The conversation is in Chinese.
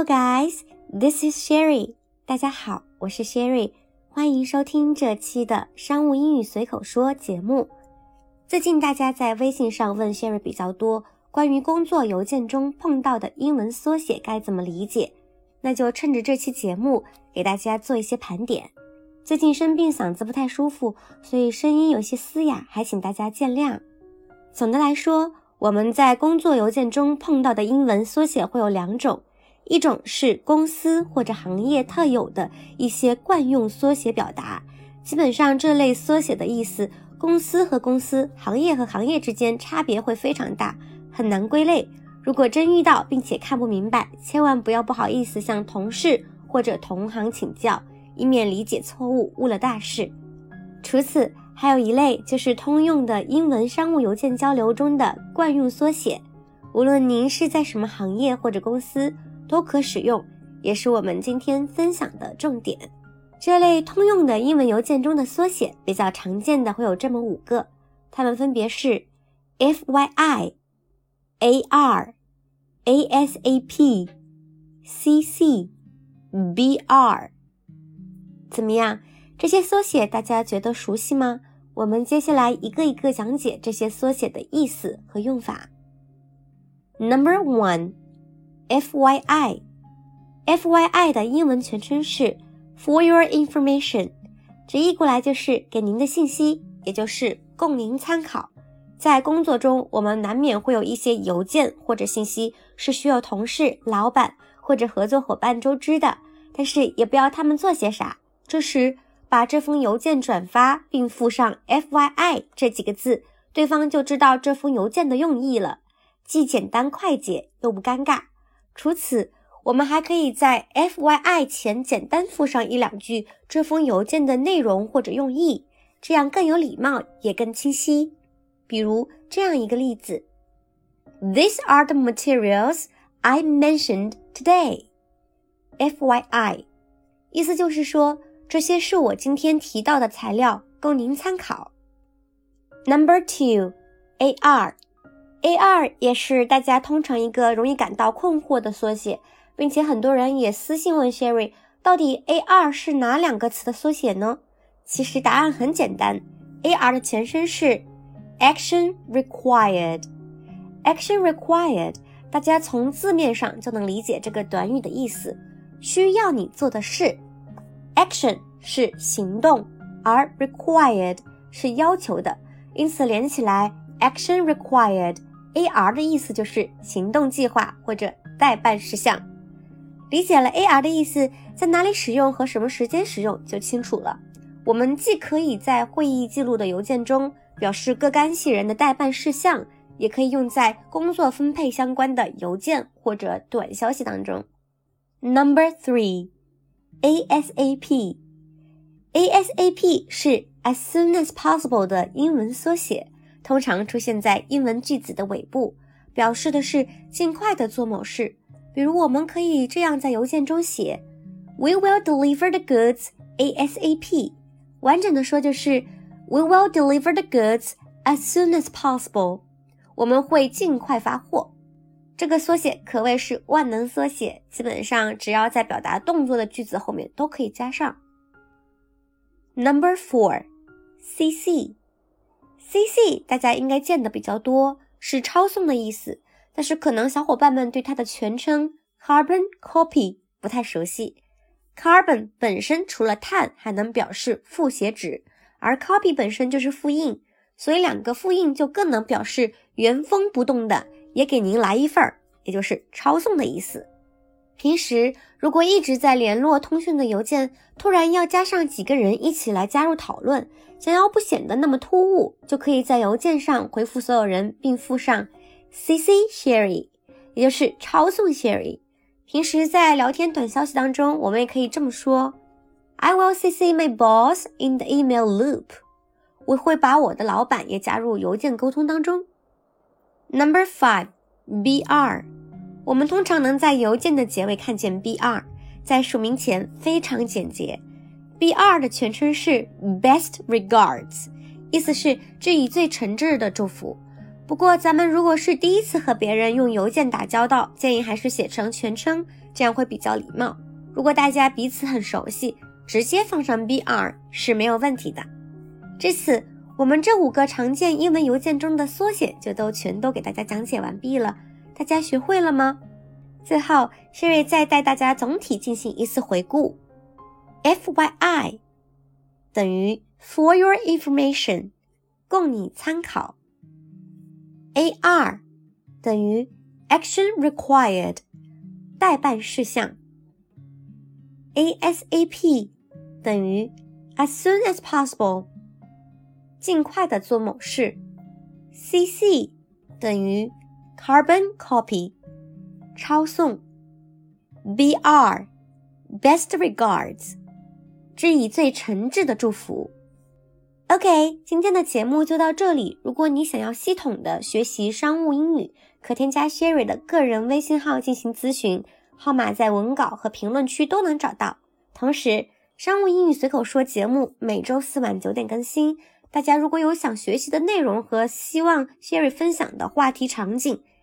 Hello, guys. This is Sherry. 大家好，我是 Sherry，欢迎收听这期的商务英语随口说节目。最近大家在微信上问 Sherry 比较多，关于工作邮件中碰到的英文缩写该怎么理解，那就趁着这期节目给大家做一些盘点。最近生病，嗓子不太舒服，所以声音有些嘶哑，还请大家见谅。总的来说，我们在工作邮件中碰到的英文缩写会有两种，一种是公司或者行业特有的一些惯用缩写表达，基本上这类缩写的意思，公司和公司、行业和行业之间差别会非常大，很难归类。如果真遇到并且看不明白，千万不要不好意思向同事或者同行请教。以免理解错误误了大事。除此，还有一类就是通用的英文商务邮件交流中的惯用缩写，无论您是在什么行业或者公司都可使用，也是我们今天分享的重点。这类通用的英文邮件中的缩写比较常见的会有这么五个，它们分别是 F Y I、A R、A S A P、C C、B R。怎么样？这些缩写大家觉得熟悉吗？我们接下来一个一个讲解这些缩写的意思和用法。Number one F Y I，F Y I 的英文全称是 For Your Information，直译过来就是给您的信息，也就是供您参考。在工作中，我们难免会有一些邮件或者信息是需要同事、老板或者合作伙伴周知的，但是也不要他们做些啥。这时，把这封邮件转发并附上 “FYI” 这几个字，对方就知道这封邮件的用意了，既简单快捷又不尴尬。除此，我们还可以在 “FYI” 前简单附上一两句这封邮件的内容或者用意，这样更有礼貌也更清晰。比如这样一个例子：“These are the materials I mentioned today.” FYI，意思就是说。这些是我今天提到的材料，供您参考。Number two, A R A R, 也是大家通常一个容易感到困惑的缩写，并且很多人也私信问 Sherry，到底 A R 是哪两个词的缩写呢？其实答案很简单，A R 的前身是 Action Required, Action Required，大家从字面上就能理解这个短语的意思，需要你做的事。Action 是行动，而 required 是要求的，因此连起来，action Required A R 的意思就是行动计划或者待办事项。理解了 AR 的意思，在哪里使用和什么时间使用就清楚了。我们既可以在会议记录的邮件中表示各干系人的待办事项，也可以用在工作分配相关的邮件或者短消息当中。Number three。ASAP，ASAP 是 as soon as possible 的英文缩写，通常出现在英文句子的尾部，表示的是尽快的做某事。比如，我们可以这样在邮件中写：We will deliver the goods ASAP。完整的说就是 We will deliver the goods as soon as possible。我们会尽快发货。这个缩写可谓是万能缩写，基本上只要在表达动作的句子后面都可以加上。Number four，CC Cc 大家应该见的比较多，是抄送的意思，但是可能小伙伴们对它的全称 Carbon Copy 不太熟悉。Carbon 本身除了碳，还能表示复写纸，而 Copy 本身就是复印，所以两个复印就更能表示原封不动的。也给您来一份儿，也就是抄送的意思。平时如果一直在联络通讯的邮件，突然要加上几个人一起来加入讨论，想要不显得那么突兀，就可以在邮件上回复所有人，并附上 CC Sherry，也就是抄送 Sherry。平时在聊天短消息当中，我们也可以这么说：I will CC my boss in the email loop。我会把我的老板也加入邮件沟通当中。Number five, BR，我们通常能在邮件的结尾看见 BR，在署名前非常简洁。BR 的全称是 Best Regards，意思是致以最诚挚的祝福。不过咱们如果是第一次和别人用邮件打交道，建议还是写成全称这样会比较礼貌。如果大家彼此很熟悉，直接放上 B R 是没有问题的。至此，我们这五个常见英文邮件中的缩写就都全都给大家讲解完毕了。大家学会了吗？最后，Sherry 再带大家总体进行一次回顾。F Y I 等于 For your information，供你参考。A R 等于 Action required，待办事项。A S A P 等于 As soon as possible，尽快的做某事。C C 等于 Carbon copy，抄送。B R best regards，致以最诚挚的祝福。OK，今天的节目就到这里。如果你想要系统的学习商务英语，可添加 Sherry 的个人微信号进行咨询，号码在文稿和评论区都能找到。同时，商务英语随口说节目每周四晚九点更新。大家如果有想学习的内容和希望 Sherry 分享的话题场景，